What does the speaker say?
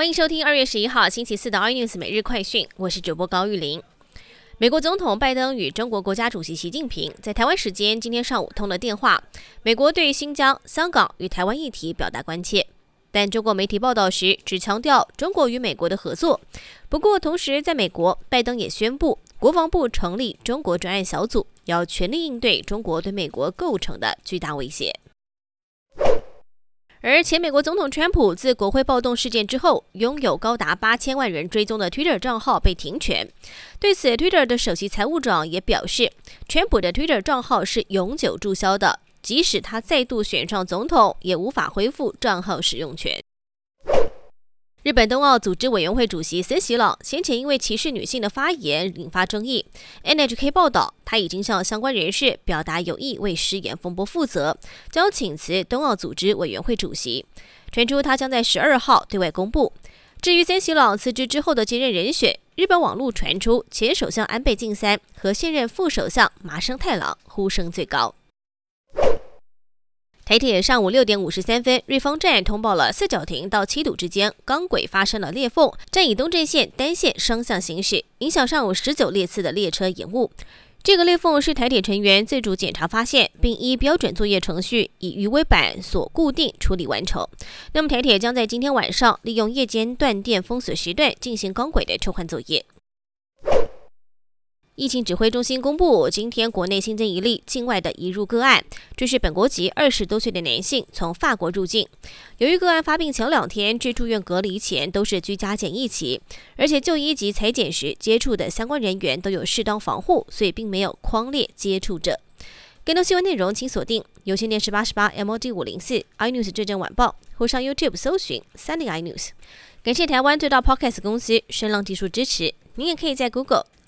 欢迎收听二月十一号星期四的 iNews 每日快讯，我是主播高玉林。美国总统拜登与中国国家主席习近平在台湾时间今天上午通了电话。美国对新疆、香港与台湾议题表达关切，但中国媒体报道时只强调中国与美国的合作。不过，同时在美国，拜登也宣布国防部成立中国专案小组，要全力应对中国对美国构成的巨大威胁。而前美国总统川普自国会暴动事件之后，拥有高达八千万人追踪的 Twitter 账号被停权。对此，Twitter 的首席财务长也表示，川普的 Twitter 账号是永久注销的，即使他再度选上总统，也无法恢复账号使用权。日本冬奥组织委员会主席森喜朗先前因为歧视女性的发言引发争议。NHK 报道，他已经向相关人士表达有意为失言风波负责，将请辞冬奥组织委员会主席。传出他将在十二号对外公布。至于森喜朗辞职之后的接任人选，日本网络传出前首相安倍晋三和现任副首相麻生太郎，呼声最高。台铁上午六点五十三分，瑞芳站通报了四角亭到七堵之间钢轨发生了裂缝，站以东正线单线双向行驶，影响上午十九列次的列车延误。这个裂缝是台铁成员自主检查发现，并依标准作业程序以鱼尾板所固定处理完成。那么台铁将在今天晚上利用夜间断电封锁时段进行钢轨的抽换作业。疫情指挥中心公布，今天国内新增一例境外的移入个案，这是本国籍二十多岁的男性从法国入境。由于个案发病前两天至住院隔离前都是居家检疫期，而且就医及裁剪时接触的相关人员都有适当防护，所以并没有框列接触者。更多新闻内容请锁定有线电视八十八 MOD 五零四 iNews 最正晚报，或上 YouTube 搜寻三立 iNews。感谢台湾最大 Podcast 公司声浪技术支持。您也可以在 Google。